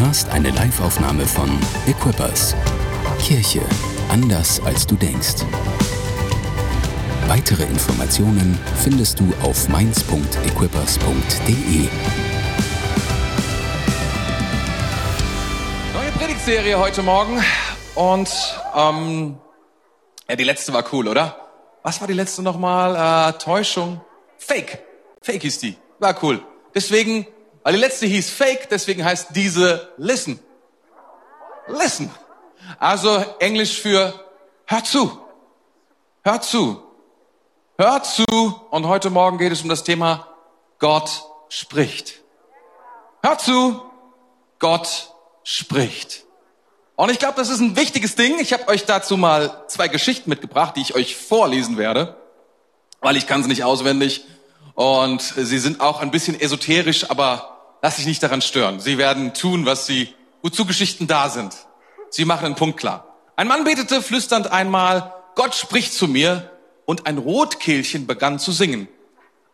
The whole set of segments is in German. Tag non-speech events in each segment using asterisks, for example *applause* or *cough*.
hörst eine Liveaufnahme von Equippers. Kirche anders als du denkst. Weitere Informationen findest du auf mainz.equippers.de. Neue Predigtserie heute Morgen und ähm, ja, die letzte war cool, oder? Was war die letzte nochmal? Äh, Täuschung? Fake. Fake hieß die. War cool. Deswegen, weil die letzte hieß Fake, deswegen heißt diese Listen. Listen. Also Englisch für hör zu. Hör zu. Hör zu. Und heute Morgen geht es um das Thema Gott spricht. Hör zu. Gott spricht. Und ich glaube, das ist ein wichtiges Ding. Ich habe euch dazu mal zwei Geschichten mitgebracht, die ich euch vorlesen werde, weil ich kann sie nicht auswendig. Und sie sind auch ein bisschen esoterisch, aber lass dich nicht daran stören. Sie werden tun, was sie, wozu Geschichten da sind. Sie machen einen Punkt klar. Ein Mann betete flüsternd einmal, Gott spricht zu mir, und ein Rotkehlchen begann zu singen.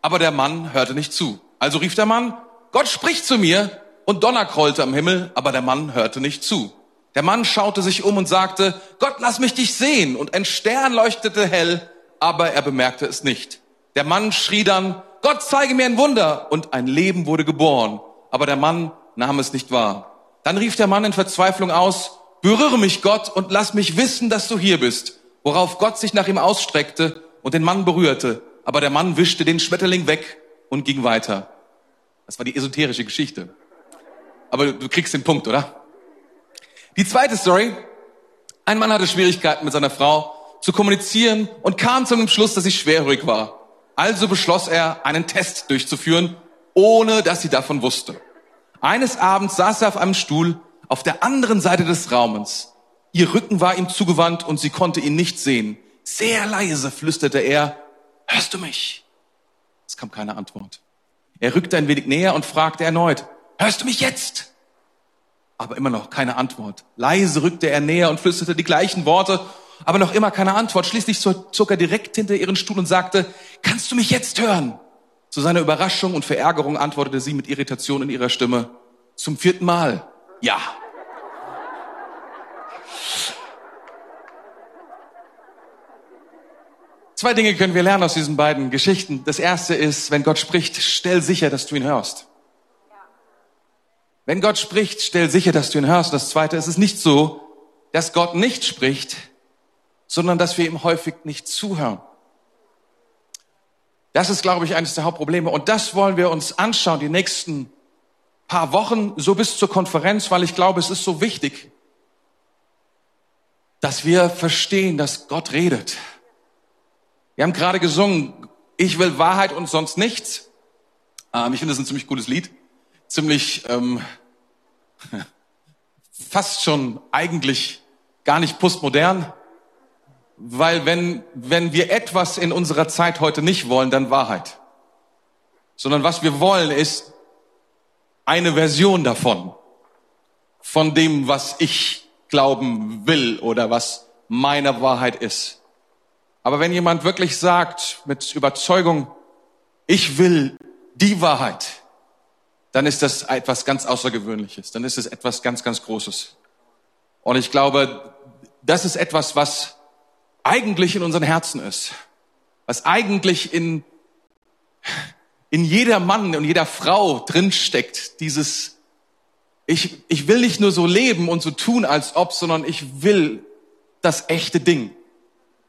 Aber der Mann hörte nicht zu. Also rief der Mann, Gott spricht zu mir, und Donner krollte am Himmel, aber der Mann hörte nicht zu. Der Mann schaute sich um und sagte, Gott, lass mich dich sehen. Und ein Stern leuchtete hell, aber er bemerkte es nicht. Der Mann schrie dann, Gott zeige mir ein Wunder. Und ein Leben wurde geboren. Aber der Mann nahm es nicht wahr. Dann rief der Mann in Verzweiflung aus, berühre mich Gott und lass mich wissen, dass du hier bist. Worauf Gott sich nach ihm ausstreckte und den Mann berührte. Aber der Mann wischte den Schmetterling weg und ging weiter. Das war die esoterische Geschichte. Aber du kriegst den Punkt, oder? Die zweite Story. Ein Mann hatte Schwierigkeiten mit seiner Frau zu kommunizieren und kam zum Schluss, dass sie schwerhörig war. Also beschloss er, einen Test durchzuführen, ohne dass sie davon wusste. Eines Abends saß er auf einem Stuhl auf der anderen Seite des Raumens. Ihr Rücken war ihm zugewandt und sie konnte ihn nicht sehen. Sehr leise flüsterte er, hörst du mich? Es kam keine Antwort. Er rückte ein wenig näher und fragte erneut, hörst du mich jetzt? Aber immer noch keine Antwort. Leise rückte er näher und flüsterte die gleichen Worte, aber noch immer keine Antwort. Schließlich zog er direkt hinter ihren Stuhl und sagte, kannst du mich jetzt hören? Zu seiner Überraschung und Verärgerung antwortete sie mit Irritation in ihrer Stimme, zum vierten Mal, ja. Zwei Dinge können wir lernen aus diesen beiden Geschichten. Das erste ist, wenn Gott spricht, stell sicher, dass du ihn hörst. Wenn Gott spricht, stell sicher, dass du ihn hörst. Das zweite ist es nicht so, dass Gott nicht spricht, sondern dass wir ihm häufig nicht zuhören. Das ist, glaube ich, eines der Hauptprobleme. Und das wollen wir uns anschauen, die nächsten paar Wochen, so bis zur Konferenz, weil ich glaube, es ist so wichtig, dass wir verstehen, dass Gott redet. Wir haben gerade gesungen, ich will Wahrheit und sonst nichts. Ähm, ich finde das ein ziemlich gutes Lied. Ziemlich ähm, *laughs* fast schon eigentlich gar nicht postmodern. Weil wenn, wenn wir etwas in unserer Zeit heute nicht wollen, dann Wahrheit. Sondern was wir wollen ist eine Version davon. Von dem, was ich glauben will oder was meine Wahrheit ist. Aber wenn jemand wirklich sagt mit Überzeugung, ich will die Wahrheit, dann ist das etwas ganz Außergewöhnliches. Dann ist es etwas ganz, ganz Großes. Und ich glaube, das ist etwas, was eigentlich in unseren Herzen ist. Was eigentlich in, in jeder Mann und jeder Frau drinsteckt. Dieses, ich, ich will nicht nur so leben und so tun, als ob, sondern ich will das echte Ding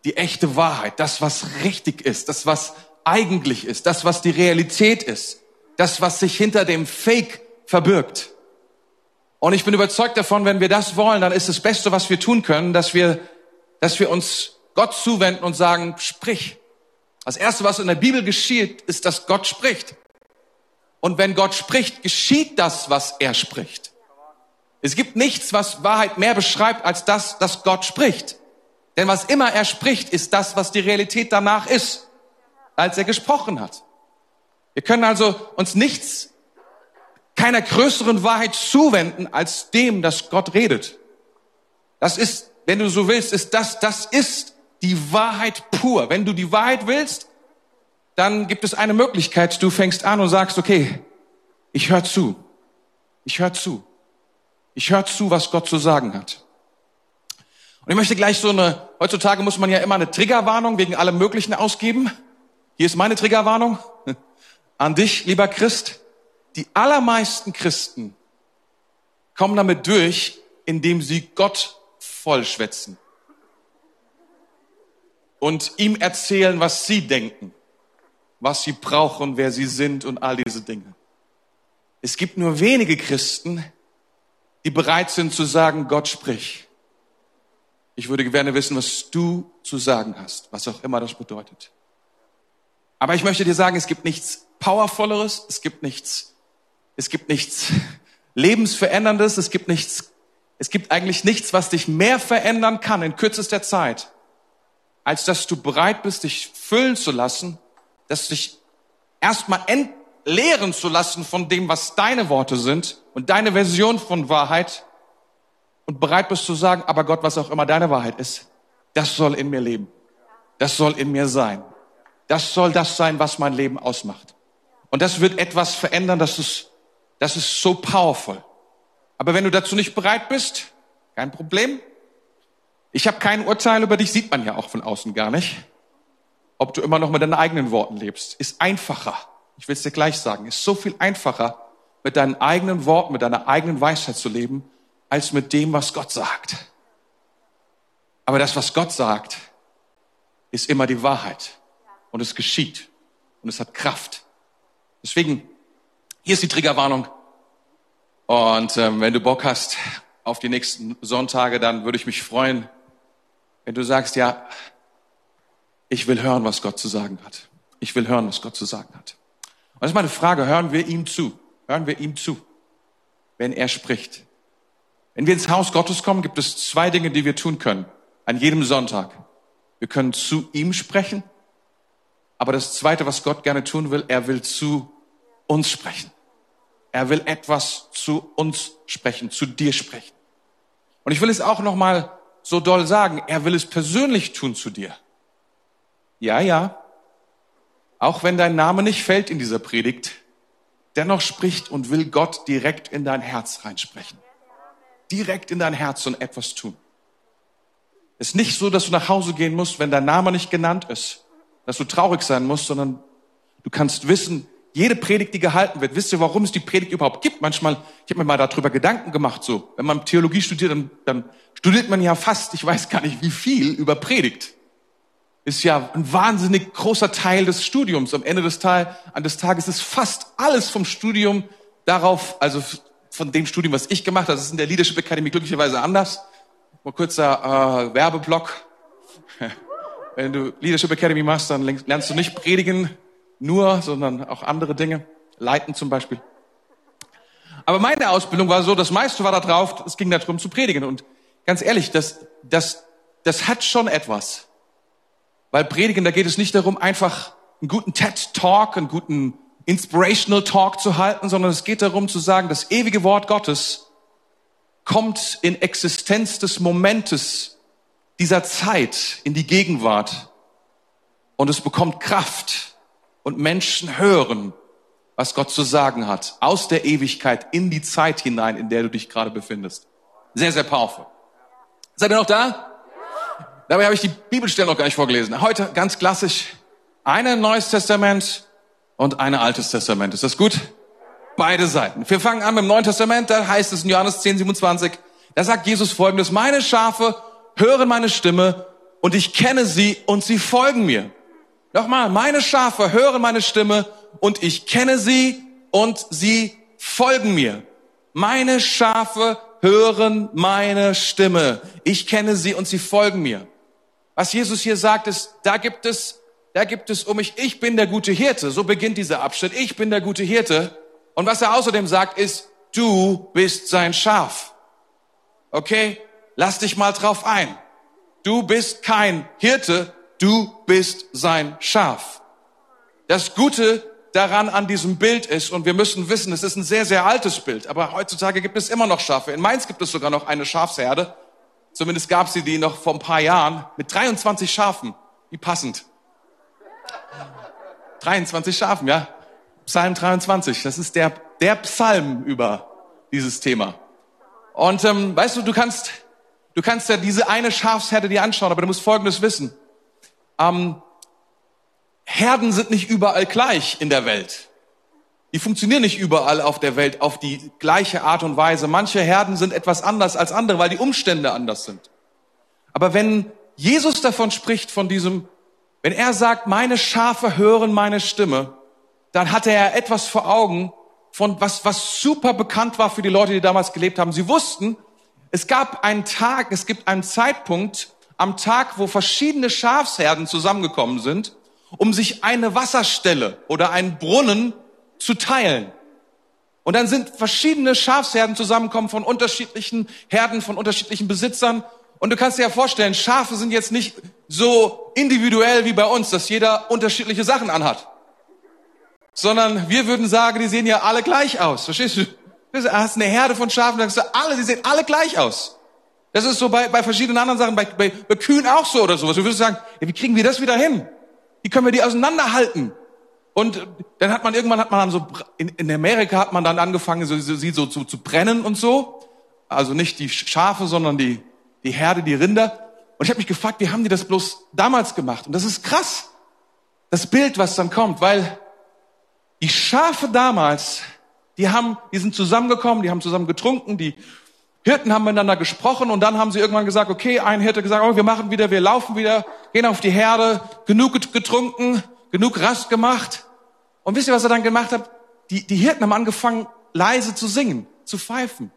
die echte Wahrheit, das, was richtig ist, das, was eigentlich ist, das, was die Realität ist, das, was sich hinter dem Fake verbirgt. Und ich bin überzeugt davon, wenn wir das wollen, dann ist das Beste, was wir tun können, dass wir, dass wir uns Gott zuwenden und sagen, sprich. Das Erste, was in der Bibel geschieht, ist, dass Gott spricht. Und wenn Gott spricht, geschieht das, was er spricht. Es gibt nichts, was Wahrheit mehr beschreibt, als das, dass Gott spricht. Denn was immer er spricht, ist das, was die Realität danach ist, als er gesprochen hat. Wir können also uns nichts, keiner größeren Wahrheit zuwenden, als dem, dass Gott redet. Das ist, wenn du so willst, ist das, das ist die Wahrheit pur. Wenn du die Wahrheit willst, dann gibt es eine Möglichkeit. Du fängst an und sagst, okay, ich höre zu. Ich höre zu. Ich höre zu, was Gott zu sagen hat. Und ich möchte gleich so eine, heutzutage muss man ja immer eine Triggerwarnung wegen allem Möglichen ausgeben. Hier ist meine Triggerwarnung *laughs* an dich, lieber Christ. Die allermeisten Christen kommen damit durch, indem sie Gott vollschwätzen und ihm erzählen, was sie denken, was sie brauchen, wer sie sind und all diese Dinge. Es gibt nur wenige Christen, die bereit sind zu sagen, Gott sprich. Ich würde gerne wissen, was du zu sagen hast, was auch immer das bedeutet. Aber ich möchte dir sagen, es gibt nichts Powervolleres, es gibt nichts, es gibt nichts Lebensveränderndes, es gibt nichts, es gibt eigentlich nichts, was dich mehr verändern kann in kürzester Zeit, als dass du bereit bist, dich füllen zu lassen, dass dich erstmal entleeren zu lassen von dem, was deine Worte sind und deine Version von Wahrheit und bereit bist zu sagen, aber Gott, was auch immer deine Wahrheit ist, das soll in mir leben. Das soll in mir sein. Das soll das sein, was mein Leben ausmacht. Und das wird etwas verändern, das ist, das ist so powerful. Aber wenn du dazu nicht bereit bist, kein Problem. Ich habe kein Urteil über dich, sieht man ja auch von außen gar nicht. Ob du immer noch mit deinen eigenen Worten lebst, ist einfacher. Ich will es dir gleich sagen, ist so viel einfacher, mit deinen eigenen Worten, mit deiner eigenen Weisheit zu leben, als mit dem, was Gott sagt. Aber das, was Gott sagt, ist immer die Wahrheit. Und es geschieht. Und es hat Kraft. Deswegen, hier ist die Triggerwarnung. Und ähm, wenn du Bock hast auf die nächsten Sonntage, dann würde ich mich freuen, wenn du sagst, ja, ich will hören, was Gott zu sagen hat. Ich will hören, was Gott zu sagen hat. Und das ist meine Frage, hören wir ihm zu? Hören wir ihm zu, wenn er spricht? Wenn wir ins Haus Gottes kommen, gibt es zwei Dinge, die wir tun können. An jedem Sonntag. Wir können zu ihm sprechen. Aber das zweite, was Gott gerne tun will, er will zu uns sprechen. Er will etwas zu uns sprechen, zu dir sprechen. Und ich will es auch nochmal so doll sagen. Er will es persönlich tun zu dir. Ja, ja. Auch wenn dein Name nicht fällt in dieser Predigt, dennoch spricht und will Gott direkt in dein Herz reinsprechen direkt in dein Herz und etwas tun. Es ist nicht so, dass du nach Hause gehen musst, wenn dein Name nicht genannt ist, dass du traurig sein musst, sondern du kannst wissen, jede Predigt, die gehalten wird, wisst ihr, warum es die Predigt überhaupt gibt? Manchmal, ich habe mir mal darüber Gedanken gemacht, so, wenn man Theologie studiert, dann, dann studiert man ja fast, ich weiß gar nicht wie viel, über Predigt. Ist ja ein wahnsinnig großer Teil des Studiums. Am Ende des, Teil, an des Tages ist fast alles vom Studium darauf, also von dem Studium, was ich gemacht habe. Das ist in der Leadership Academy glücklicherweise anders. Mal kurzer äh, Werbeblock. *laughs* Wenn du Leadership Academy machst, dann lernst du nicht predigen nur, sondern auch andere Dinge. Leiten zum Beispiel. Aber meine Ausbildung war so, das meiste war da drauf, es ging darum zu predigen. Und ganz ehrlich, das, das, das hat schon etwas. Weil predigen, da geht es nicht darum, einfach einen guten TED-Talk, einen guten Inspirational Talk zu halten, sondern es geht darum zu sagen, das ewige Wort Gottes kommt in Existenz des Momentes dieser Zeit in die Gegenwart und es bekommt Kraft und Menschen hören, was Gott zu sagen hat, aus der Ewigkeit in die Zeit hinein, in der du dich gerade befindest. Sehr, sehr powerful. Seid ihr noch da? Dabei habe ich die Bibelstelle noch gar nicht vorgelesen. Heute ganz klassisch. Eine Neues Testament, und eine Altes Testament. Ist das gut? Beide Seiten. Wir fangen an mit dem Neuen Testament, da heißt es in Johannes 10, 27, da sagt Jesus folgendes, meine Schafe hören meine Stimme und ich kenne sie und sie folgen mir. Nochmal, meine Schafe hören meine Stimme und ich kenne sie und sie folgen mir. Meine Schafe hören meine Stimme. Ich kenne sie und sie folgen mir. Was Jesus hier sagt, ist, da gibt es da gibt es um mich, ich bin der gute Hirte. So beginnt dieser Abschnitt. Ich bin der gute Hirte. Und was er außerdem sagt, ist, du bist sein Schaf. Okay? Lass dich mal drauf ein. Du bist kein Hirte, du bist sein Schaf. Das Gute daran an diesem Bild ist, und wir müssen wissen, es ist ein sehr, sehr altes Bild, aber heutzutage gibt es immer noch Schafe. In Mainz gibt es sogar noch eine Schafsherde. Zumindest gab sie die noch vor ein paar Jahren mit 23 Schafen. Wie passend. 23 Schafen, ja. Psalm 23, das ist der, der Psalm über dieses Thema. Und ähm, weißt du, du kannst, du kannst ja diese eine Schafsherde dir anschauen, aber du musst Folgendes wissen. Ähm, Herden sind nicht überall gleich in der Welt. Die funktionieren nicht überall auf der Welt auf die gleiche Art und Weise. Manche Herden sind etwas anders als andere, weil die Umstände anders sind. Aber wenn Jesus davon spricht, von diesem, wenn er sagt, meine Schafe hören meine Stimme, dann hatte er etwas vor Augen, von was, was super bekannt war für die Leute, die damals gelebt haben. Sie wussten, es gab einen Tag, es gibt einen Zeitpunkt am Tag, wo verschiedene Schafsherden zusammengekommen sind, um sich eine Wasserstelle oder einen Brunnen zu teilen. Und dann sind verschiedene Schafsherden zusammengekommen von unterschiedlichen Herden, von unterschiedlichen Besitzern. Und du kannst dir ja vorstellen, Schafe sind jetzt nicht so individuell wie bei uns, dass jeder unterschiedliche Sachen anhat sondern wir würden sagen, die sehen ja alle gleich aus. Verstehst du? Du hast eine Herde von Schafen, dann sagst du, alle, die sehen alle gleich aus. Das ist so bei, bei verschiedenen anderen Sachen, bei, bei, bei Kühen auch so oder sowas. Du würdest sagen, ja, wie kriegen wir das wieder hin? Wie können wir die auseinanderhalten? Und dann hat man irgendwann hat man dann so in, in Amerika hat man dann angefangen, so, sie so zu, zu brennen und so. Also nicht die Schafe, sondern die die Herde, die Rinder. Und ich habe mich gefragt, wie haben die das bloß damals gemacht? Und das ist krass, das Bild, was dann kommt, weil die Schafe damals, die haben, die sind zusammengekommen, die haben zusammen getrunken, die Hirten haben miteinander gesprochen und dann haben sie irgendwann gesagt, okay, ein Hirte gesagt, oh, wir machen wieder, wir laufen wieder, gehen auf die Herde, genug getrunken, genug Rast gemacht. Und wisst ihr, was er dann gemacht hat? Die, die Hirten haben angefangen, leise zu singen, zu pfeifen.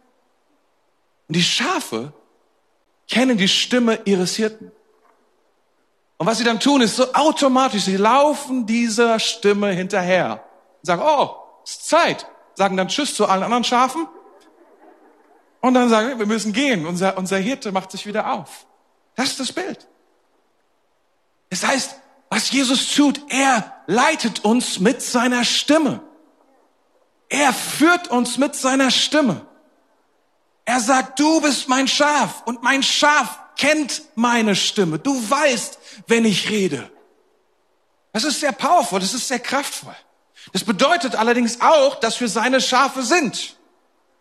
Und die Schafe kennen die Stimme ihres Hirten. Und was sie dann tun, ist so automatisch, sie laufen dieser Stimme hinterher sagen, oh, es ist Zeit, sagen dann Tschüss zu allen anderen Schafen und dann sagen, wir müssen gehen. Unser, unser Hirte macht sich wieder auf. Das ist das Bild. Das heißt, was Jesus tut, er leitet uns mit seiner Stimme. Er führt uns mit seiner Stimme. Er sagt, du bist mein Schaf und mein Schaf kennt meine Stimme. Du weißt, wenn ich rede. Das ist sehr powerful, das ist sehr kraftvoll. Das bedeutet allerdings auch, dass wir seine Schafe sind,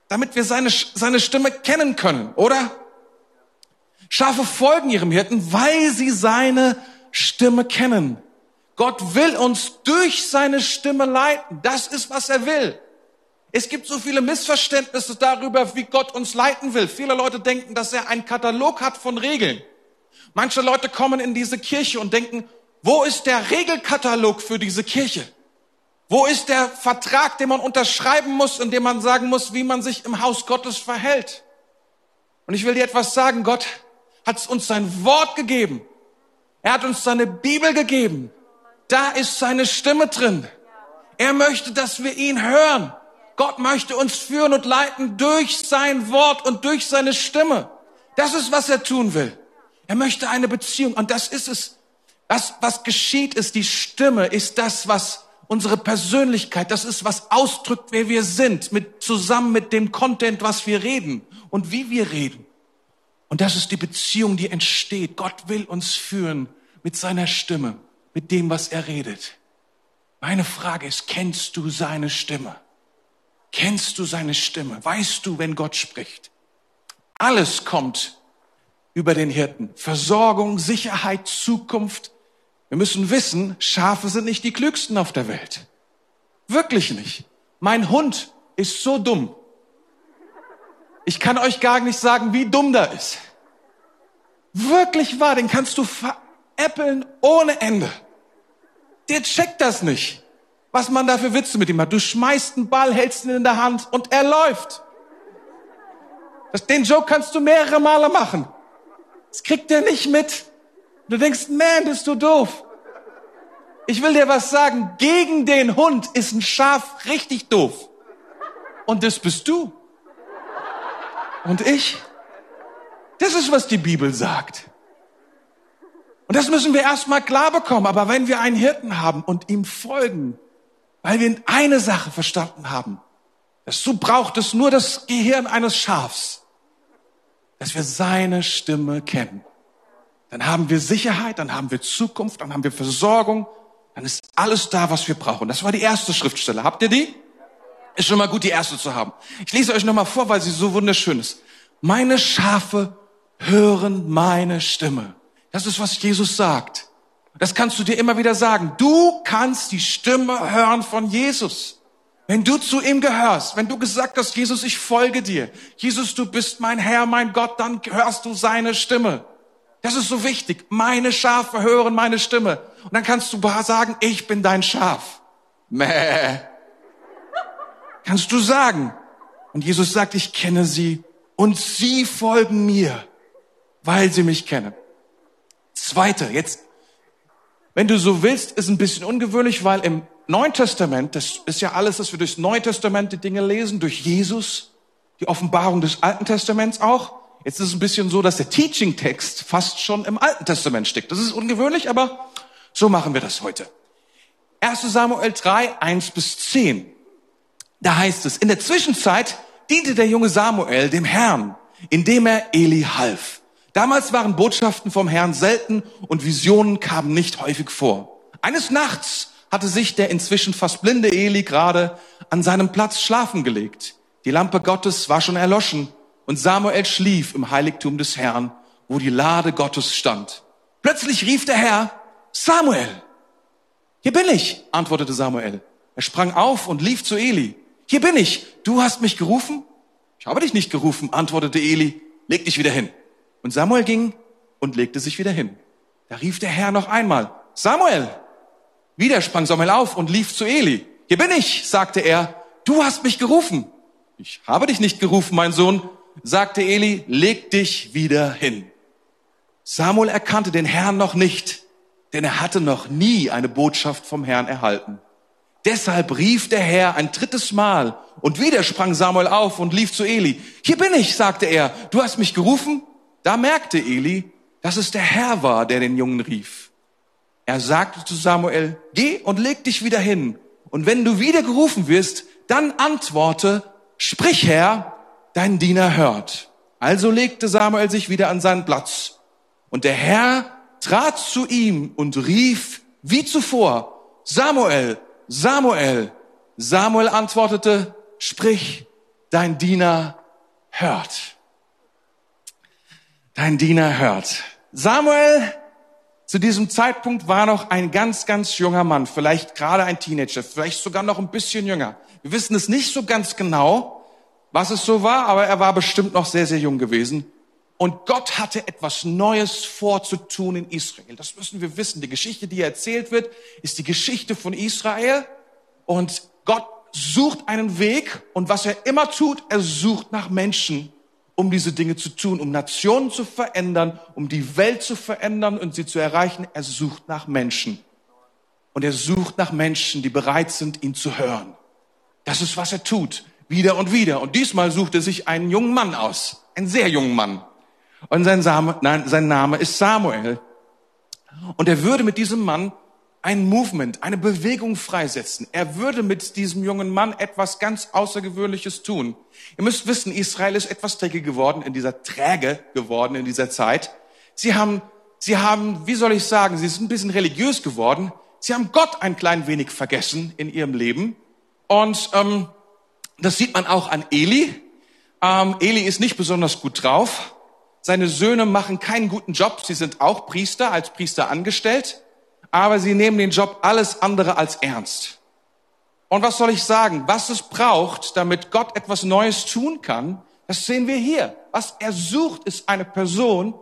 damit wir seine, seine Stimme kennen können, oder? Schafe folgen ihrem Hirten, weil sie seine Stimme kennen. Gott will uns durch seine Stimme leiten. Das ist, was er will. Es gibt so viele Missverständnisse darüber, wie Gott uns leiten will. Viele Leute denken, dass er einen Katalog hat von Regeln. Manche Leute kommen in diese Kirche und denken, wo ist der Regelkatalog für diese Kirche? Wo ist der Vertrag, den man unterschreiben muss, in dem man sagen muss, wie man sich im Haus Gottes verhält? Und ich will dir etwas sagen, Gott hat uns sein Wort gegeben. Er hat uns seine Bibel gegeben. Da ist seine Stimme drin. Er möchte, dass wir ihn hören. Gott möchte uns führen und leiten durch sein Wort und durch seine Stimme. Das ist, was er tun will. Er möchte eine Beziehung. Und das ist es. Das, was geschieht, ist die Stimme, ist das, was unsere Persönlichkeit, das ist, was ausdrückt, wer wir sind, mit, zusammen mit dem Content, was wir reden und wie wir reden. Und das ist die Beziehung, die entsteht. Gott will uns führen mit seiner Stimme, mit dem, was er redet. Meine Frage ist, kennst du seine Stimme? Kennst du seine Stimme? Weißt du, wenn Gott spricht? Alles kommt über den Hirten. Versorgung, Sicherheit, Zukunft, wir müssen wissen, Schafe sind nicht die klügsten auf der Welt. Wirklich nicht. Mein Hund ist so dumm. Ich kann euch gar nicht sagen, wie dumm der ist. Wirklich wahr, den kannst du veräppeln ohne Ende. Der checkt das nicht, was man da für Witze mit ihm hat. Du schmeißt einen Ball, hältst ihn in der Hand und er läuft. Den Joke kannst du mehrere Male machen. Das kriegt er nicht mit. Du denkst, man, bist du doof. Ich will dir was sagen. Gegen den Hund ist ein Schaf richtig doof. Und das bist du. Und ich. Das ist, was die Bibel sagt. Und das müssen wir erstmal klar bekommen. Aber wenn wir einen Hirten haben und ihm folgen, weil wir eine Sache verstanden haben, dazu braucht es nur das Gehirn eines Schafs, dass wir seine Stimme kennen dann haben wir Sicherheit, dann haben wir Zukunft, dann haben wir Versorgung, dann ist alles da, was wir brauchen. Das war die erste Schriftstelle. Habt ihr die? Ist schon mal gut, die erste zu haben. Ich lese euch nochmal vor, weil sie so wunderschön ist. Meine Schafe hören meine Stimme. Das ist, was Jesus sagt. Das kannst du dir immer wieder sagen. Du kannst die Stimme hören von Jesus. Wenn du zu ihm gehörst, wenn du gesagt hast, Jesus, ich folge dir. Jesus, du bist mein Herr, mein Gott, dann hörst du seine Stimme. Das ist so wichtig. Meine Schafe hören meine Stimme. Und dann kannst du sagen, ich bin dein Schaf. Mäh. Kannst du sagen. Und Jesus sagt, ich kenne sie und sie folgen mir, weil sie mich kennen. Zweite, jetzt, wenn du so willst, ist ein bisschen ungewöhnlich, weil im Neuen Testament, das ist ja alles, dass wir durchs Neue Testament die Dinge lesen, durch Jesus, die Offenbarung des Alten Testaments auch. Jetzt ist es ein bisschen so, dass der Teaching-Text fast schon im Alten Testament steckt. Das ist ungewöhnlich, aber so machen wir das heute. 1 Samuel 3, 1 bis 10. Da heißt es, in der Zwischenzeit diente der junge Samuel dem Herrn, indem er Eli half. Damals waren Botschaften vom Herrn selten und Visionen kamen nicht häufig vor. Eines Nachts hatte sich der inzwischen fast blinde Eli gerade an seinem Platz schlafen gelegt. Die Lampe Gottes war schon erloschen und Samuel schlief im Heiligtum des Herrn, wo die Lade Gottes stand. Plötzlich rief der Herr, Samuel! Hier bin ich, antwortete Samuel. Er sprang auf und lief zu Eli. Hier bin ich. Du hast mich gerufen? Ich habe dich nicht gerufen, antwortete Eli. Leg dich wieder hin. Und Samuel ging und legte sich wieder hin. Da rief der Herr noch einmal, Samuel! Wieder sprang Samuel auf und lief zu Eli. Hier bin ich, sagte er. Du hast mich gerufen. Ich habe dich nicht gerufen, mein Sohn, sagte Eli. Leg dich wieder hin. Samuel erkannte den Herrn noch nicht, denn er hatte noch nie eine Botschaft vom Herrn erhalten. Deshalb rief der Herr ein drittes Mal und wieder sprang Samuel auf und lief zu Eli. Hier bin ich, sagte er. Du hast mich gerufen? Da merkte Eli, dass es der Herr war, der den Jungen rief. Er sagte zu Samuel, geh und leg dich wieder hin. Und wenn du wieder gerufen wirst, dann antworte, sprich Herr, dein Diener hört. Also legte Samuel sich wieder an seinen Platz. Und der Herr trat zu ihm und rief wie zuvor, Samuel, Samuel. Samuel antwortete, sprich, dein Diener hört. Dein Diener hört. Samuel zu diesem Zeitpunkt war noch ein ganz, ganz junger Mann, vielleicht gerade ein Teenager, vielleicht sogar noch ein bisschen jünger. Wir wissen es nicht so ganz genau, was es so war, aber er war bestimmt noch sehr, sehr jung gewesen. Und Gott hatte etwas Neues vorzutun in Israel. Das müssen wir wissen. Die Geschichte, die erzählt wird, ist die Geschichte von Israel. Und Gott sucht einen Weg. Und was er immer tut, er sucht nach Menschen, um diese Dinge zu tun, um Nationen zu verändern, um die Welt zu verändern und sie zu erreichen. Er sucht nach Menschen. Und er sucht nach Menschen, die bereit sind, ihn zu hören. Das ist, was er tut. Wieder und wieder. Und diesmal sucht er sich einen jungen Mann aus. Einen sehr jungen Mann. Und sein, Same, nein, sein Name ist Samuel. Und er würde mit diesem Mann ein Movement, eine Bewegung freisetzen. Er würde mit diesem jungen Mann etwas ganz Außergewöhnliches tun. Ihr müsst wissen, Israel ist etwas träge geworden, in dieser träge geworden in dieser Zeit. Sie haben, sie haben, wie soll ich sagen, sie sind ein bisschen religiös geworden. Sie haben Gott ein klein wenig vergessen in ihrem Leben. Und ähm, das sieht man auch an Eli. Ähm, Eli ist nicht besonders gut drauf. Seine Söhne machen keinen guten Job. Sie sind auch Priester, als Priester angestellt. Aber sie nehmen den Job alles andere als ernst. Und was soll ich sagen? Was es braucht, damit Gott etwas Neues tun kann, das sehen wir hier. Was er sucht, ist eine Person.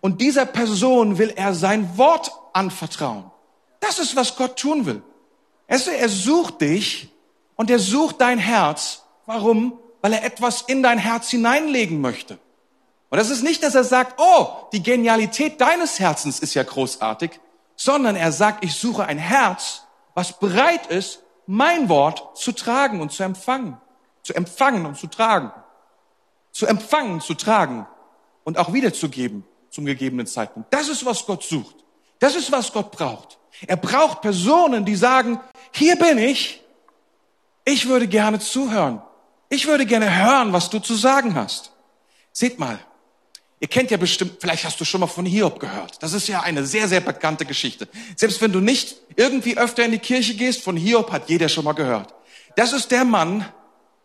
Und dieser Person will er sein Wort anvertrauen. Das ist, was Gott tun will. Er sucht dich und er sucht dein Herz. Warum? Weil er etwas in dein Herz hineinlegen möchte. Und das ist nicht, dass er sagt, oh, die Genialität deines Herzens ist ja großartig, sondern er sagt, ich suche ein Herz, was bereit ist, mein Wort zu tragen und zu empfangen. Zu empfangen und zu tragen. Zu empfangen, zu tragen und auch wiederzugeben zum gegebenen Zeitpunkt. Das ist, was Gott sucht. Das ist, was Gott braucht. Er braucht Personen, die sagen, hier bin ich, ich würde gerne zuhören. Ich würde gerne hören, was du zu sagen hast. Seht mal, Ihr kennt ja bestimmt, vielleicht hast du schon mal von Hiob gehört. Das ist ja eine sehr, sehr bekannte Geschichte. Selbst wenn du nicht irgendwie öfter in die Kirche gehst, von Hiob hat jeder schon mal gehört. Das ist der Mann,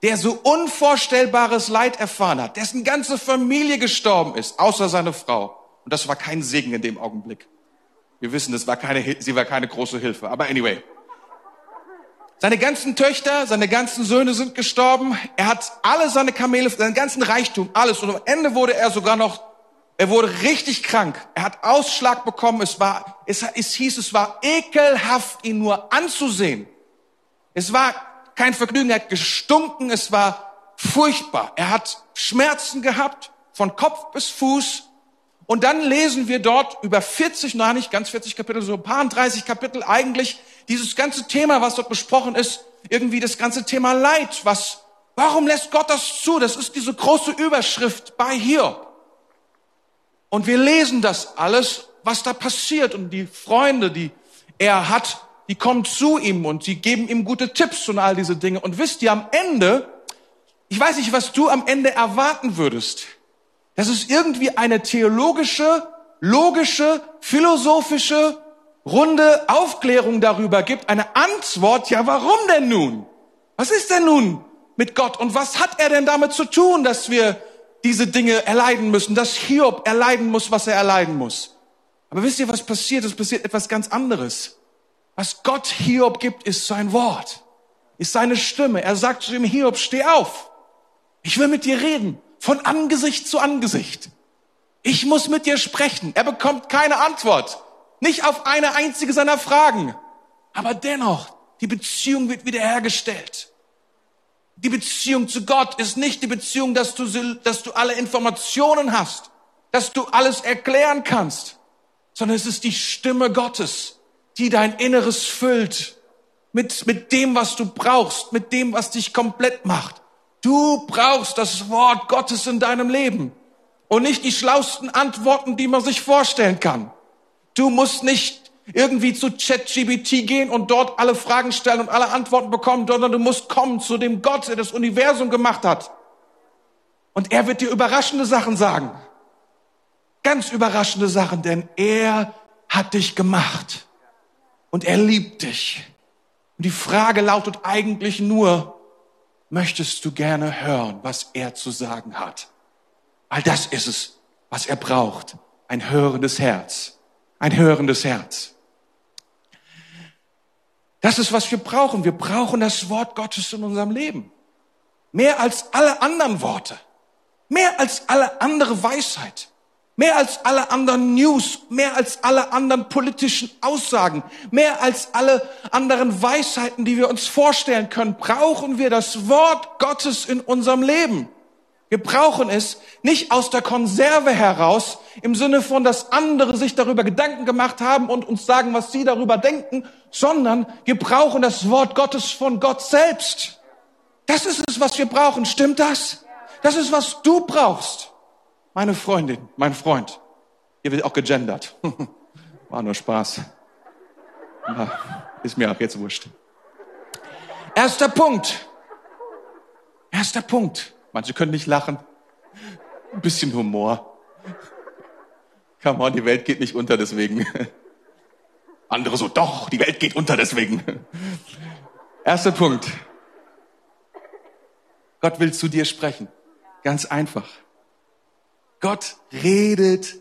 der so unvorstellbares Leid erfahren hat, dessen ganze Familie gestorben ist, außer seine Frau. Und das war kein Segen in dem Augenblick. Wir wissen, das war keine, sie war keine große Hilfe. Aber anyway. Seine ganzen Töchter, seine ganzen Söhne sind gestorben. Er hat alle seine Kamele, seinen ganzen Reichtum, alles. Und am Ende wurde er sogar noch, er wurde richtig krank. Er hat Ausschlag bekommen. Es war, es, es hieß, es war ekelhaft, ihn nur anzusehen. Es war kein Vergnügen. Er hat gestunken. Es war furchtbar. Er hat Schmerzen gehabt, von Kopf bis Fuß. Und dann lesen wir dort über 40, nein, nicht ganz 40 Kapitel, so ein paar 30 Kapitel eigentlich, dieses ganze Thema, was dort besprochen ist, irgendwie das ganze Thema Leid, was, warum lässt Gott das zu? Das ist diese große Überschrift bei Hiob. Und wir lesen das alles, was da passiert und die Freunde, die er hat, die kommen zu ihm und sie geben ihm gute Tipps und all diese Dinge. Und wisst ihr, am Ende, ich weiß nicht, was du am Ende erwarten würdest dass es irgendwie eine theologische, logische, philosophische, runde Aufklärung darüber gibt, eine Antwort, ja warum denn nun? Was ist denn nun mit Gott und was hat er denn damit zu tun, dass wir diese Dinge erleiden müssen, dass Hiob erleiden muss, was er erleiden muss? Aber wisst ihr, was passiert? Es passiert etwas ganz anderes. Was Gott Hiob gibt, ist sein Wort, ist seine Stimme. Er sagt zu ihm, Hiob, steh auf. Ich will mit dir reden von Angesicht zu Angesicht. Ich muss mit dir sprechen. Er bekommt keine Antwort. Nicht auf eine einzige seiner Fragen. Aber dennoch, die Beziehung wird wiederhergestellt. Die Beziehung zu Gott ist nicht die Beziehung, dass du, dass du alle Informationen hast, dass du alles erklären kannst, sondern es ist die Stimme Gottes, die dein Inneres füllt mit, mit dem, was du brauchst, mit dem, was dich komplett macht. Du brauchst das Wort Gottes in deinem Leben und nicht die schlausten Antworten, die man sich vorstellen kann. Du musst nicht irgendwie zu ChatGBT gehen und dort alle Fragen stellen und alle Antworten bekommen, sondern du musst kommen zu dem Gott, der das Universum gemacht hat. Und er wird dir überraschende Sachen sagen. Ganz überraschende Sachen, denn er hat dich gemacht. Und er liebt dich. Und die Frage lautet eigentlich nur, möchtest du gerne hören, was er zu sagen hat. Weil das ist es, was er braucht. Ein hörendes Herz. Ein hörendes Herz. Das ist, was wir brauchen. Wir brauchen das Wort Gottes in unserem Leben. Mehr als alle anderen Worte. Mehr als alle andere Weisheit. Mehr als alle anderen News, mehr als alle anderen politischen Aussagen, mehr als alle anderen Weisheiten, die wir uns vorstellen können, brauchen wir das Wort Gottes in unserem Leben. Wir brauchen es nicht aus der Konserve heraus, im Sinne von, dass andere sich darüber Gedanken gemacht haben und uns sagen, was sie darüber denken, sondern wir brauchen das Wort Gottes von Gott selbst. Das ist es, was wir brauchen. Stimmt das? Das ist, was du brauchst. Meine Freundin, mein Freund. Hier wird auch gegendert. *laughs* War nur Spaß. Ist mir auch jetzt wurscht. Erster Punkt. Erster Punkt. Manche können nicht lachen. Ein bisschen Humor. Come on, die Welt geht nicht unter deswegen. *laughs* Andere so, doch, die Welt geht unter deswegen. *laughs* Erster Punkt. Gott will zu dir sprechen. Ganz einfach. Gott redet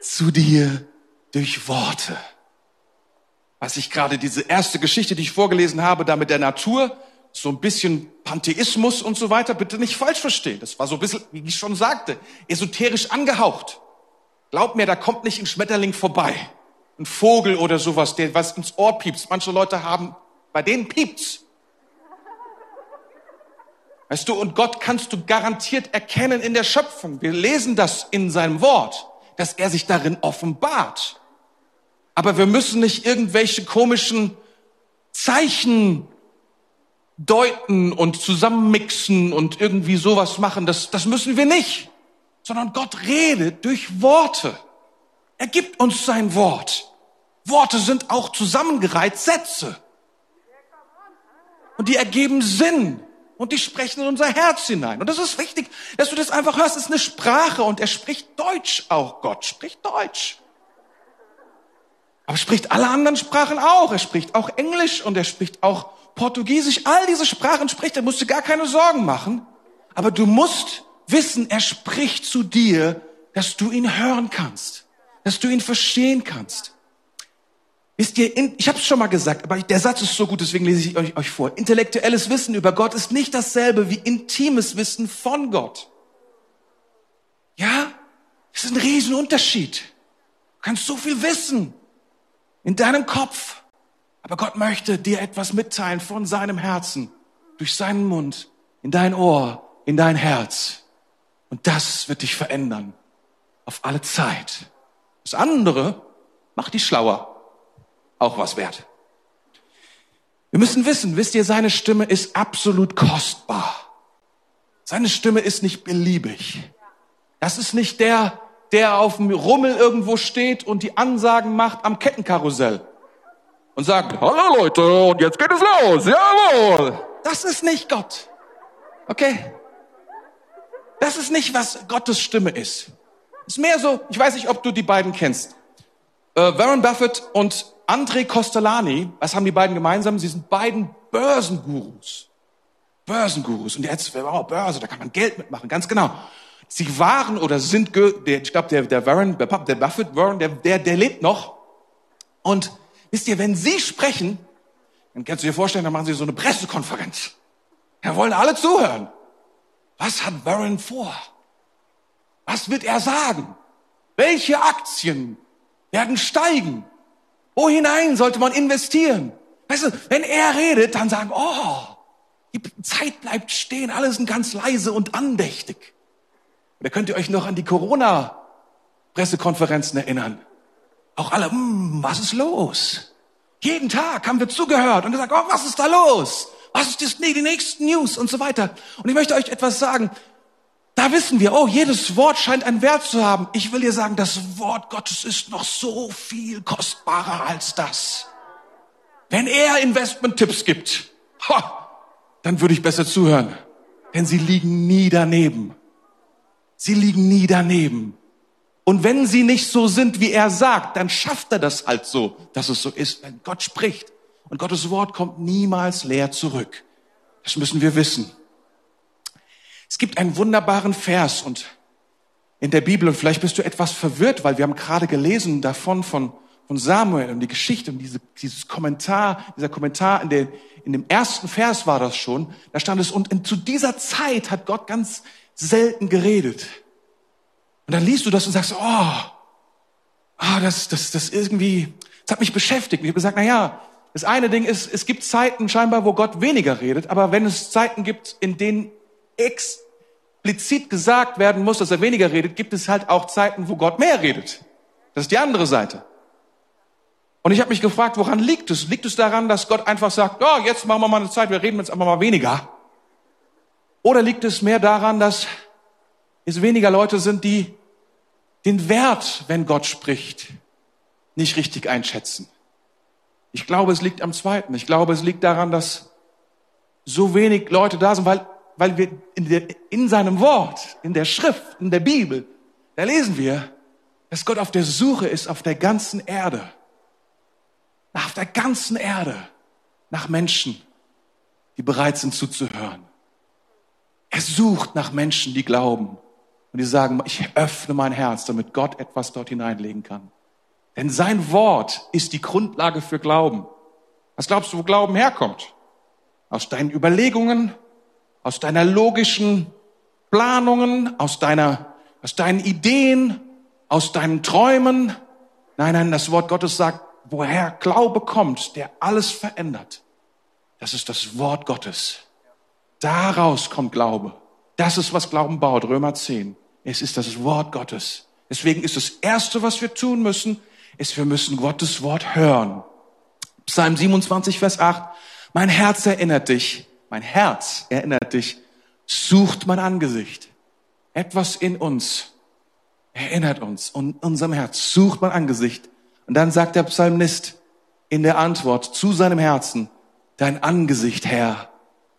zu dir durch Worte. Was ich gerade diese erste Geschichte, die ich vorgelesen habe, da mit der Natur, so ein bisschen Pantheismus und so weiter, bitte nicht falsch verstehen. Das war so ein bisschen, wie ich schon sagte, esoterisch angehaucht. Glaub mir, da kommt nicht ein Schmetterling vorbei. Ein Vogel oder sowas, der was ins Ohr piepst. Manche Leute haben, bei denen piept's. Weißt du, und Gott kannst du garantiert erkennen in der Schöpfung. Wir lesen das in seinem Wort, dass er sich darin offenbart. Aber wir müssen nicht irgendwelche komischen Zeichen deuten und zusammenmixen und irgendwie sowas machen. Das, das müssen wir nicht. Sondern Gott redet durch Worte. Er gibt uns sein Wort. Worte sind auch zusammengereiht Sätze. Und die ergeben Sinn und die sprechen in unser Herz hinein. Und das ist wichtig, dass du das einfach hörst. Es ist eine Sprache und er spricht Deutsch auch. Gott spricht Deutsch. Aber er spricht alle anderen Sprachen auch. Er spricht auch Englisch und er spricht auch Portugiesisch, all diese Sprachen spricht, da musst du gar keine Sorgen machen. Aber du musst wissen, er spricht zu dir, dass du ihn hören kannst, dass du ihn verstehen kannst. Wisst ihr, ich habe es schon mal gesagt, aber der Satz ist so gut, deswegen lese ich euch, euch vor. Intellektuelles Wissen über Gott ist nicht dasselbe wie intimes Wissen von Gott. Ja, es ist ein Riesenunterschied. Du kannst so viel wissen in deinem Kopf, aber Gott möchte dir etwas mitteilen von seinem Herzen, durch seinen Mund, in dein Ohr, in dein Herz. Und das wird dich verändern. Auf alle Zeit. Das andere macht dich schlauer auch was wert. Wir müssen wissen, wisst ihr, seine Stimme ist absolut kostbar. Seine Stimme ist nicht beliebig. Das ist nicht der, der auf dem Rummel irgendwo steht und die Ansagen macht am Kettenkarussell und sagt, hallo Leute, und jetzt geht es los, jawohl. Das ist nicht Gott. Okay? Das ist nicht, was Gottes Stimme ist. Ist mehr so, ich weiß nicht, ob du die beiden kennst. Äh, Warren Buffett und André Costolani, was haben die beiden gemeinsam? Sie sind beiden Börsengurus. Börsengurus. Und jetzt, oh, Börse, da kann man Geld mitmachen, ganz genau. Sie waren oder sind, ich glaube, der, der Warren, der Buffett, Warren, der, der, der lebt noch. Und wisst ihr, wenn Sie sprechen, dann kannst du dir vorstellen, dann machen Sie so eine Pressekonferenz. Da wollen alle zuhören. Was hat Warren vor? Was wird er sagen? Welche Aktien werden steigen? Wo hinein sollte man investieren? Weißt du, wenn er redet, dann sagen, oh, die Zeit bleibt stehen, alle sind ganz leise und andächtig. Oder könnt ihr euch noch an die Corona-Pressekonferenzen erinnern? Auch alle, hm, was ist los? Jeden Tag haben wir zugehört und gesagt, oh, was ist da los? Was ist das, die nächsten News und so weiter. Und ich möchte euch etwas sagen. Da wissen wir, oh, jedes Wort scheint einen Wert zu haben. Ich will dir sagen, das Wort Gottes ist noch so viel kostbarer als das. Wenn er Investment-Tipps gibt, ha, dann würde ich besser zuhören. Denn sie liegen nie daneben. Sie liegen nie daneben. Und wenn sie nicht so sind, wie er sagt, dann schafft er das halt so, dass es so ist, wenn Gott spricht. Und Gottes Wort kommt niemals leer zurück. Das müssen wir wissen. Es gibt einen wunderbaren Vers und in der Bibel und vielleicht bist du etwas verwirrt, weil wir haben gerade gelesen davon von, von Samuel und die Geschichte und diese, dieses Kommentar, dieser Kommentar in, der, in dem ersten Vers war das schon, da stand es, und in, zu dieser Zeit hat Gott ganz selten geredet. Und dann liest du das und sagst, oh, oh das, das, das irgendwie, das hat mich beschäftigt. Und ich habe gesagt, na ja, das eine Ding ist, es gibt Zeiten scheinbar, wo Gott weniger redet, aber wenn es Zeiten gibt, in denen explizit gesagt werden muss, dass er weniger redet, gibt es halt auch Zeiten, wo Gott mehr redet. Das ist die andere Seite. Und ich habe mich gefragt, woran liegt es? Liegt es daran, dass Gott einfach sagt, ja, oh, jetzt machen wir mal eine Zeit, wir reden jetzt einfach mal weniger? Oder liegt es mehr daran, dass es weniger Leute sind, die den Wert, wenn Gott spricht, nicht richtig einschätzen? Ich glaube, es liegt am Zweiten. Ich glaube, es liegt daran, dass so wenig Leute da sind, weil weil wir in, der, in seinem Wort, in der Schrift, in der Bibel, da lesen wir, dass Gott auf der Suche ist auf der ganzen Erde. Auf der ganzen Erde nach Menschen, die bereit sind zuzuhören. Er sucht nach Menschen, die glauben und die sagen, ich öffne mein Herz, damit Gott etwas dort hineinlegen kann. Denn sein Wort ist die Grundlage für Glauben. Was glaubst du, wo Glauben herkommt? Aus deinen Überlegungen, aus deiner logischen Planungen, aus deiner, aus deinen Ideen, aus deinen Träumen. Nein, nein, das Wort Gottes sagt, woher Glaube kommt, der alles verändert. Das ist das Wort Gottes. Daraus kommt Glaube. Das ist, was Glauben baut. Römer 10. Es ist das Wort Gottes. Deswegen ist das Erste, was wir tun müssen, ist, wir müssen Gottes Wort hören. Psalm 27, Vers 8. Mein Herz erinnert dich mein Herz erinnert dich, sucht mein Angesicht. Etwas in uns erinnert uns und unserem Herz sucht mein Angesicht. Und dann sagt der Psalmist in der Antwort zu seinem Herzen, dein Angesicht, Herr,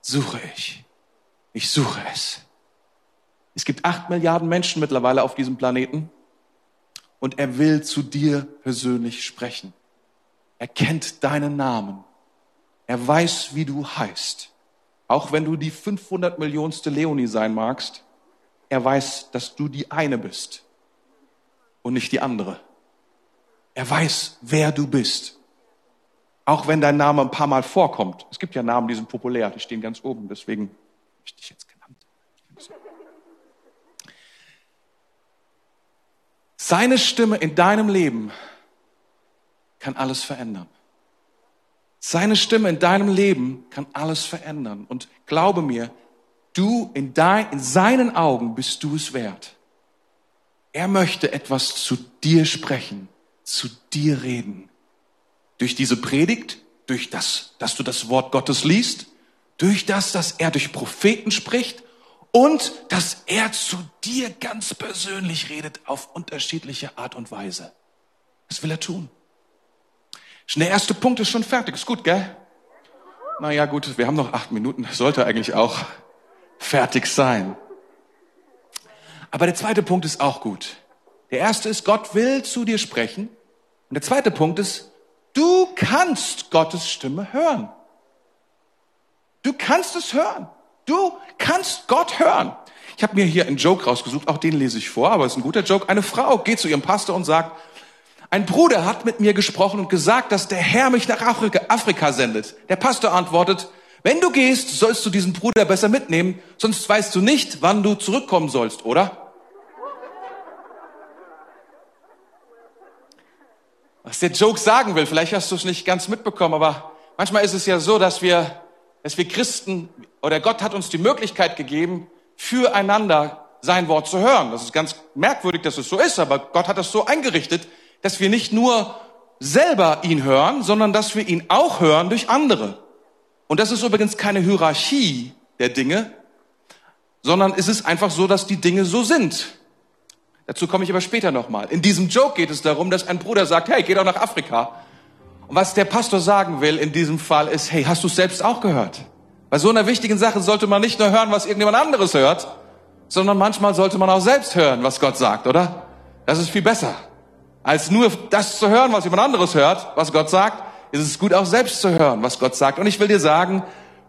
suche ich. Ich suche es. Es gibt acht Milliarden Menschen mittlerweile auf diesem Planeten und er will zu dir persönlich sprechen. Er kennt deinen Namen. Er weiß, wie du heißt. Auch wenn du die 500 Millionste Leonie sein magst, er weiß, dass du die eine bist und nicht die andere. Er weiß, wer du bist. Auch wenn dein Name ein paar Mal vorkommt. Es gibt ja Namen, die sind populär, die stehen ganz oben, deswegen habe ich dich jetzt genannt. Seine Stimme in deinem Leben kann alles verändern. Seine Stimme in deinem Leben kann alles verändern. Und glaube mir, du in, dein, in seinen Augen bist du es wert. Er möchte etwas zu dir sprechen, zu dir reden. Durch diese Predigt, durch das, dass du das Wort Gottes liest, durch das, dass er durch Propheten spricht und dass er zu dir ganz persönlich redet auf unterschiedliche Art und Weise. Das will er tun. Der erste Punkt ist schon fertig. Ist gut, gell? Naja, gut, wir haben noch acht Minuten. Sollte eigentlich auch fertig sein. Aber der zweite Punkt ist auch gut. Der erste ist, Gott will zu dir sprechen. Und der zweite Punkt ist, du kannst Gottes Stimme hören. Du kannst es hören. Du kannst Gott hören. Ich habe mir hier einen Joke rausgesucht, auch den lese ich vor, aber es ist ein guter Joke. Eine Frau geht zu ihrem Pastor und sagt, ein Bruder hat mit mir gesprochen und gesagt, dass der Herr mich nach Afrika, Afrika sendet. Der Pastor antwortet, wenn du gehst, sollst du diesen Bruder besser mitnehmen, sonst weißt du nicht, wann du zurückkommen sollst, oder? Was der Joke sagen will, vielleicht hast du es nicht ganz mitbekommen, aber manchmal ist es ja so, dass wir, dass wir Christen oder Gott hat uns die Möglichkeit gegeben, füreinander sein Wort zu hören. Das ist ganz merkwürdig, dass es so ist, aber Gott hat das so eingerichtet, dass wir nicht nur selber ihn hören, sondern dass wir ihn auch hören durch andere. Und das ist übrigens keine Hierarchie der Dinge, sondern es ist einfach so, dass die Dinge so sind. Dazu komme ich aber später nochmal. In diesem Joke geht es darum, dass ein Bruder sagt, hey, geh doch nach Afrika. Und was der Pastor sagen will in diesem Fall ist, hey, hast du es selbst auch gehört? Bei so einer wichtigen Sache sollte man nicht nur hören, was irgendjemand anderes hört, sondern manchmal sollte man auch selbst hören, was Gott sagt, oder? Das ist viel besser als nur das zu hören, was jemand anderes hört, was Gott sagt, ist es gut auch selbst zu hören, was Gott sagt. Und ich will dir sagen,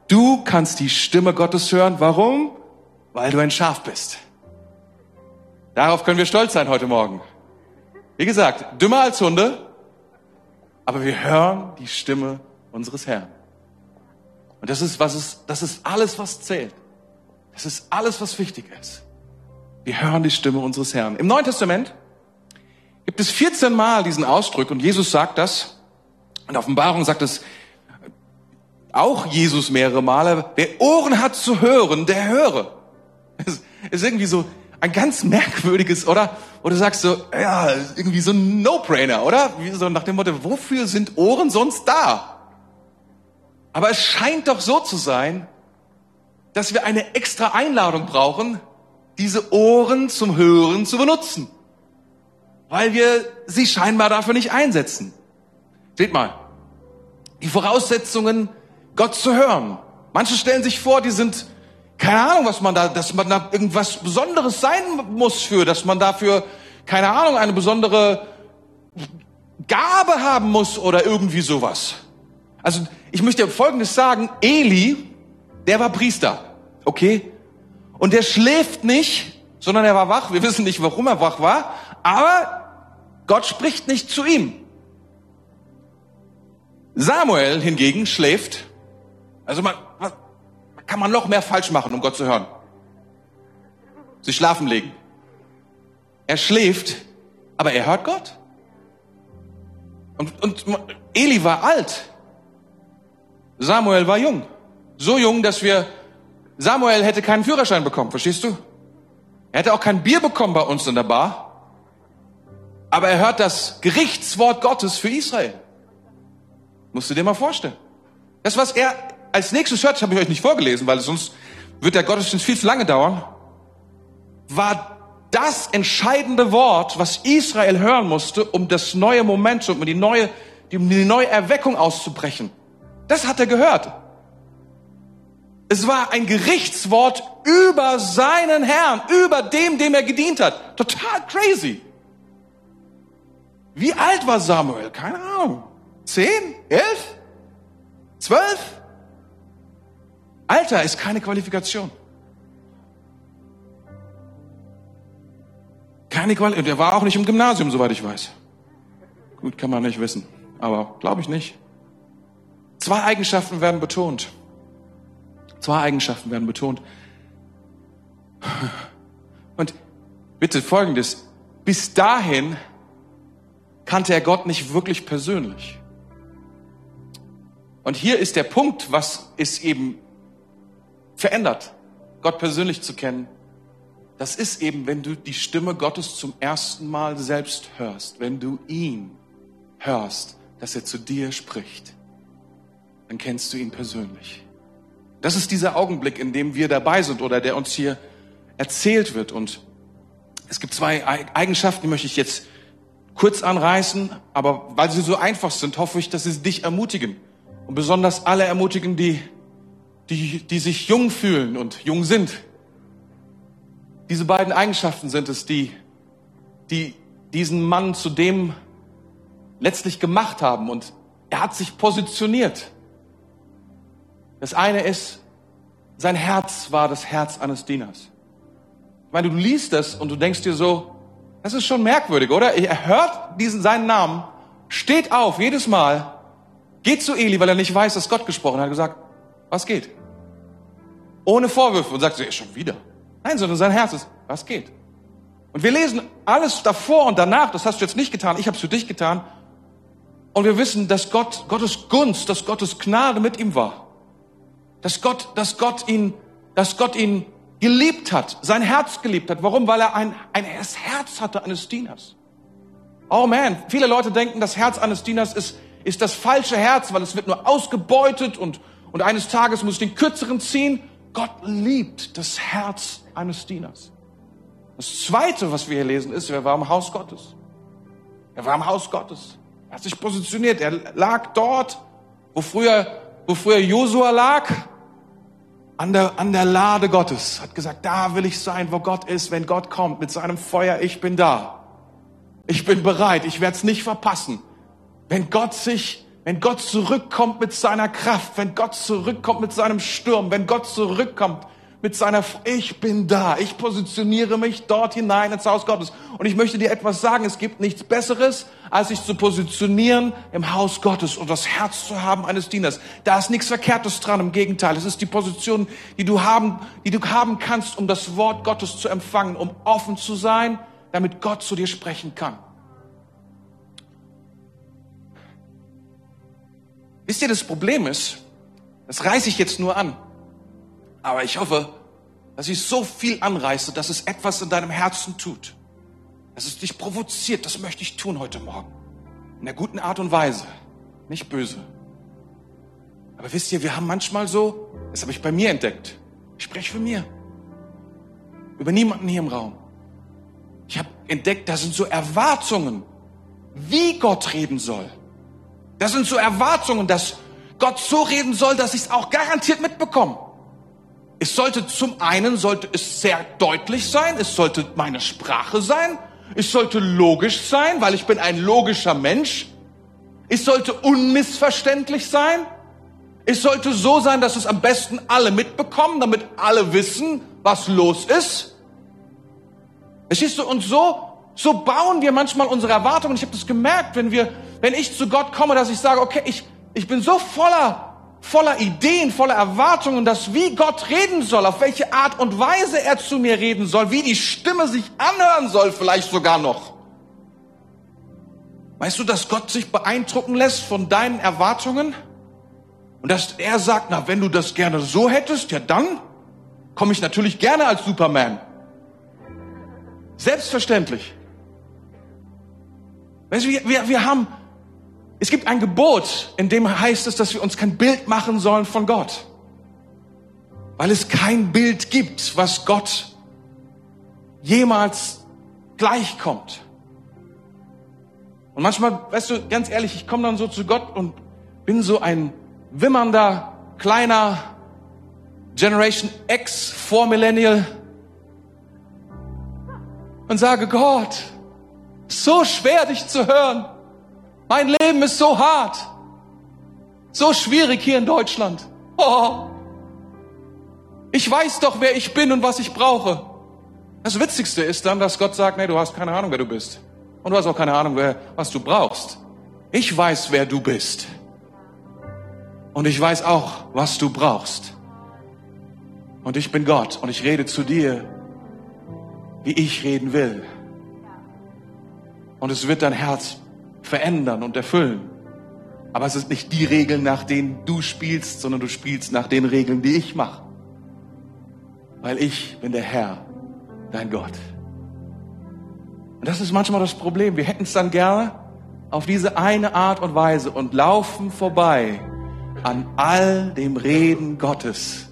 du kannst die Stimme Gottes hören. Warum? Weil du ein Schaf bist. Darauf können wir stolz sein heute Morgen. Wie gesagt, dümmer als Hunde, aber wir hören die Stimme unseres Herrn. Und das ist, was ist, das ist alles, was zählt. Das ist alles, was wichtig ist. Wir hören die Stimme unseres Herrn. Im Neuen Testament gibt es 14 Mal diesen Ausdruck und Jesus sagt das. Und Offenbarung sagt es auch Jesus mehrere Male. Wer Ohren hat zu hören, der höre. Es ist irgendwie so ein ganz merkwürdiges, oder? Oder sagst du, ja, irgendwie so ein No-Brainer, oder? Wie so nach dem Motto, wofür sind Ohren sonst da? Aber es scheint doch so zu sein, dass wir eine extra Einladung brauchen, diese Ohren zum Hören zu benutzen weil wir sie scheinbar dafür nicht einsetzen. Seht mal, die Voraussetzungen, Gott zu hören. Manche stellen sich vor, die sind, keine Ahnung, was man da, dass man da irgendwas Besonderes sein muss für, dass man dafür, keine Ahnung, eine besondere Gabe haben muss oder irgendwie sowas. Also ich möchte Folgendes sagen, Eli, der war Priester, okay? Und der schläft nicht, sondern er war wach. Wir wissen nicht, warum er wach war, aber Gott spricht nicht zu ihm. Samuel hingegen schläft. Also man, man kann man noch mehr falsch machen, um Gott zu hören. Sie schlafen legen. Er schläft, aber er hört Gott. Und, und Eli war alt. Samuel war jung. So jung, dass wir, Samuel hätte keinen Führerschein bekommen, verstehst du? Er hätte auch kein Bier bekommen bei uns in der Bar. Aber er hört das Gerichtswort Gottes für Israel. Musst du dir mal vorstellen. Das, was er als nächstes hört, habe ich euch nicht vorgelesen, weil sonst wird der Gottesdienst viel zu lange dauern, war das entscheidende Wort, was Israel hören musste, um das neue Momentum, um die neue, um die neue Erweckung auszubrechen. Das hat er gehört. Es war ein Gerichtswort über seinen Herrn, über dem, dem er gedient hat. Total crazy. Wie alt war Samuel? Keine Ahnung. Zehn? Elf? Zwölf? Alter ist keine Qualifikation. Keine Qualifikation. Der war auch nicht im Gymnasium, soweit ich weiß. Gut, kann man nicht wissen. Aber glaube ich nicht. Zwei Eigenschaften werden betont. Zwei Eigenschaften werden betont. Und bitte folgendes. Bis dahin kannte er Gott nicht wirklich persönlich. Und hier ist der Punkt, was es eben verändert, Gott persönlich zu kennen. Das ist eben, wenn du die Stimme Gottes zum ersten Mal selbst hörst, wenn du ihn hörst, dass er zu dir spricht, dann kennst du ihn persönlich. Das ist dieser Augenblick, in dem wir dabei sind oder der uns hier erzählt wird. Und es gibt zwei Eigenschaften, die möchte ich jetzt kurz anreißen, aber weil sie so einfach sind, hoffe ich, dass sie dich ermutigen. Und besonders alle ermutigen, die, die, die sich jung fühlen und jung sind. Diese beiden Eigenschaften sind es, die, die diesen Mann zu dem letztlich gemacht haben. Und er hat sich positioniert. Das eine ist, sein Herz war das Herz eines Dieners. Ich meine, du liest das und du denkst dir so, das ist schon merkwürdig, oder? Er hört diesen, seinen Namen, steht auf jedes Mal, geht zu Eli, weil er nicht weiß, dass Gott gesprochen hat, gesagt, was geht? Ohne Vorwürfe und sagt, ja, schon wieder. Nein, sondern sein Herz ist, was geht? Und wir lesen alles davor und danach, das hast du jetzt nicht getan, ich habe es für dich getan. Und wir wissen, dass Gott, Gottes Gunst, dass Gottes Gnade mit ihm war. Dass Gott, dass Gott ihn, dass Gott ihn geliebt hat, sein Herz geliebt hat. Warum? Weil er ein, ein Herz hatte eines Dieners. Oh man, viele Leute denken, das Herz eines Dieners ist, ist das falsche Herz, weil es wird nur ausgebeutet und, und eines Tages muss ich den kürzeren ziehen. Gott liebt das Herz eines Dieners. Das zweite, was wir hier lesen, ist, er war im Haus Gottes. Er war im Haus Gottes. Er hat sich positioniert. Er lag dort, wo früher, wo früher Josua lag, an der, an der Lade Gottes, hat gesagt, da will ich sein, wo Gott ist, wenn Gott kommt mit seinem Feuer, ich bin da. Ich bin bereit, ich werde es nicht verpassen. Wenn Gott sich, wenn Gott zurückkommt mit seiner Kraft, wenn Gott zurückkommt mit seinem Sturm, wenn Gott zurückkommt mit seiner, ich bin da, ich positioniere mich dort hinein ins Haus Gottes. Und ich möchte dir etwas sagen, es gibt nichts Besseres, als sich zu positionieren im Haus Gottes und das Herz zu haben eines Dieners. Da ist nichts Verkehrtes dran, im Gegenteil. Es ist die Position, die du haben, die du haben kannst, um das Wort Gottes zu empfangen, um offen zu sein, damit Gott zu dir sprechen kann. Wisst ihr, das Problem ist, das reiße ich jetzt nur an. Aber ich hoffe, dass ich so viel anreiße, dass es etwas in deinem Herzen tut. Dass es dich provoziert. Das möchte ich tun heute Morgen. In der guten Art und Weise. Nicht böse. Aber wisst ihr, wir haben manchmal so, das habe ich bei mir entdeckt. Ich spreche für mir. Über niemanden hier im Raum. Ich habe entdeckt, da sind so Erwartungen, wie Gott reden soll. Das sind so Erwartungen, dass Gott so reden soll, dass ich es auch garantiert mitbekomme. Es sollte zum einen sollte es sehr deutlich sein, es sollte meine Sprache sein, es sollte logisch sein, weil ich bin ein logischer Mensch. Es sollte unmissverständlich sein. Es sollte so sein, dass es am besten alle mitbekommen, damit alle wissen, was los ist. Verstehst du? Und so, so bauen wir manchmal unsere Erwartungen. Ich habe das gemerkt, wenn wir, wenn ich zu Gott komme, dass ich sage, okay, ich, ich bin so voller voller Ideen, voller Erwartungen, dass wie Gott reden soll, auf welche Art und Weise er zu mir reden soll, wie die Stimme sich anhören soll, vielleicht sogar noch. Weißt du, dass Gott sich beeindrucken lässt von deinen Erwartungen? Und dass er sagt, na, wenn du das gerne so hättest, ja dann komme ich natürlich gerne als Superman. Selbstverständlich. Weißt du, wir, wir, wir haben es gibt ein Gebot, in dem heißt es, dass wir uns kein Bild machen sollen von Gott. Weil es kein Bild gibt, was Gott jemals gleichkommt. Und manchmal, weißt du, ganz ehrlich, ich komme dann so zu Gott und bin so ein wimmernder, kleiner Generation X vor Millennial und sage, Gott, so schwer dich zu hören. Mein Leben ist so hart. So schwierig hier in Deutschland. Oh. Ich weiß doch, wer ich bin und was ich brauche. Das Witzigste ist dann, dass Gott sagt, nee, du hast keine Ahnung, wer du bist. Und du hast auch keine Ahnung, wer, was du brauchst. Ich weiß, wer du bist. Und ich weiß auch, was du brauchst. Und ich bin Gott und ich rede zu dir, wie ich reden will. Und es wird dein Herz verändern und erfüllen. Aber es ist nicht die Regeln, nach denen du spielst, sondern du spielst nach den Regeln, die ich mache. Weil ich bin der Herr, dein Gott. Und das ist manchmal das Problem. Wir hätten es dann gerne auf diese eine Art und Weise und laufen vorbei an all dem Reden Gottes,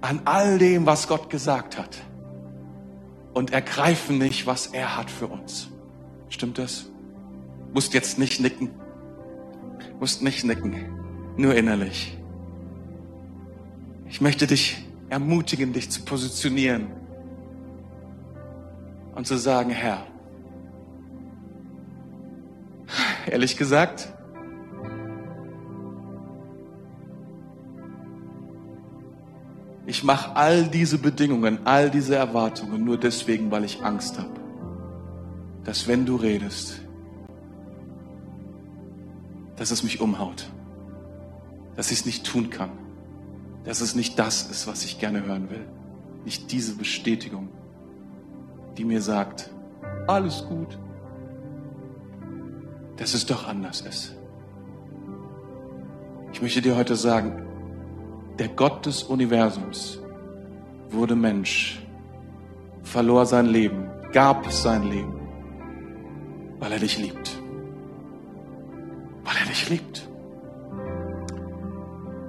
an all dem, was Gott gesagt hat und ergreifen nicht, was er hat für uns. Stimmt das? Musst jetzt nicht nicken. Musst nicht nicken. Nur innerlich. Ich möchte dich ermutigen, dich zu positionieren und zu sagen, Herr, ehrlich gesagt, ich mache all diese Bedingungen, all diese Erwartungen nur deswegen, weil ich Angst habe, dass wenn du redest, dass es mich umhaut, dass ich es nicht tun kann, dass es nicht das ist, was ich gerne hören will, nicht diese Bestätigung, die mir sagt, alles gut, dass es doch anders ist. Ich möchte dir heute sagen, der Gott des Universums wurde Mensch, verlor sein Leben, gab sein Leben, weil er dich liebt. Dich liebt.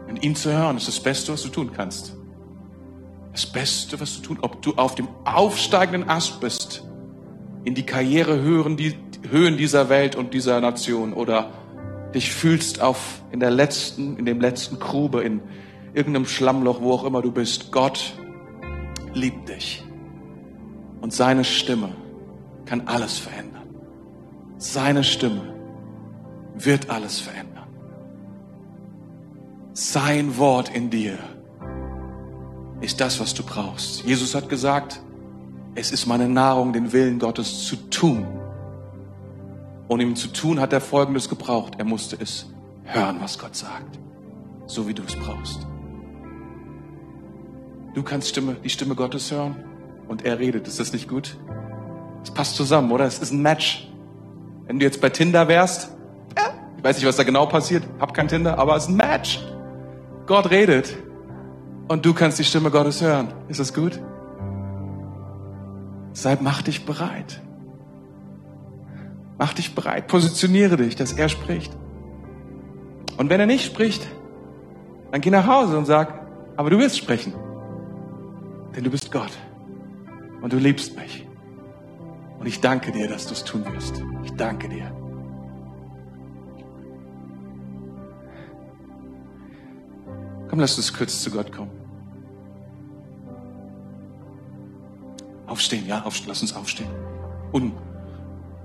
Und ihn zu hören ist das Beste, was du tun kannst. Das Beste, was du tun, ob du auf dem aufsteigenden Ast bist, in die Karrierehöhen dieser Welt und dieser Nation oder dich fühlst auf in der letzten, in dem letzten Grube, in irgendeinem Schlammloch, wo auch immer du bist. Gott liebt dich. Und seine Stimme kann alles verändern. Seine Stimme wird alles verändern. Sein Wort in dir ist das, was du brauchst. Jesus hat gesagt, es ist meine Nahrung, den Willen Gottes zu tun. Und ihm zu tun hat er Folgendes gebraucht. Er musste es hören, was Gott sagt. So wie du es brauchst. Du kannst Stimme, die Stimme Gottes hören und er redet. Ist das nicht gut? Es passt zusammen, oder? Es ist ein Match. Wenn du jetzt bei Tinder wärst, ich weiß nicht, was da genau passiert, hab kein Tinder, aber es ist ein Match. Gott redet und du kannst die Stimme Gottes hören. Ist das gut? Sei, mach dich bereit. Mach dich bereit, positioniere dich, dass er spricht. Und wenn er nicht spricht, dann geh nach Hause und sag, aber du wirst sprechen. Denn du bist Gott und du liebst mich. Und ich danke dir, dass du es tun wirst. Ich danke dir. Komm, lass uns kurz zu Gott kommen. Aufstehen, ja, aufstehen, lass uns aufstehen. Un,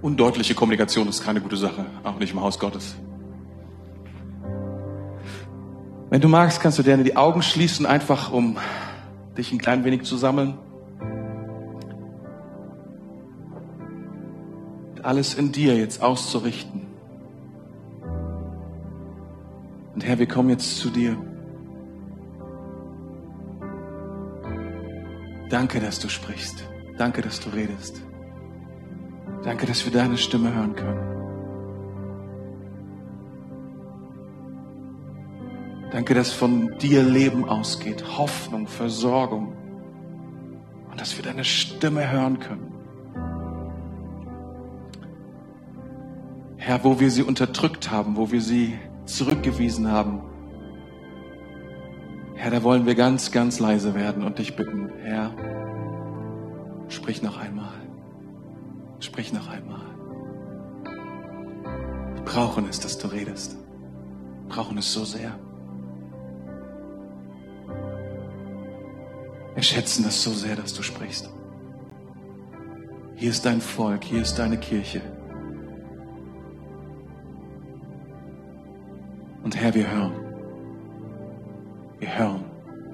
undeutliche Kommunikation ist keine gute Sache, auch nicht im Haus Gottes. Wenn du magst, kannst du gerne die Augen schließen, einfach um dich ein klein wenig zu sammeln. Alles in dir jetzt auszurichten. Und Herr, wir kommen jetzt zu dir. Danke, dass du sprichst. Danke, dass du redest. Danke, dass wir deine Stimme hören können. Danke, dass von dir Leben ausgeht, Hoffnung, Versorgung und dass wir deine Stimme hören können. Herr, wo wir sie unterdrückt haben, wo wir sie zurückgewiesen haben, Herr, da wollen wir ganz, ganz leise werden und dich bitten, Herr, sprich noch einmal. Sprich noch einmal. Wir brauchen es, dass du redest. Wir brauchen es so sehr. Wir schätzen es so sehr, dass du sprichst. Hier ist dein Volk, hier ist deine Kirche. Und Herr, wir hören. Wir hören,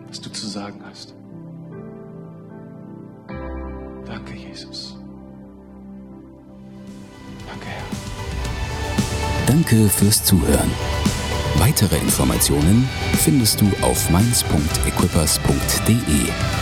was du zu sagen hast. Danke, Jesus. Danke, Herr. Danke fürs Zuhören. Weitere Informationen findest du auf mainz.equippers.de.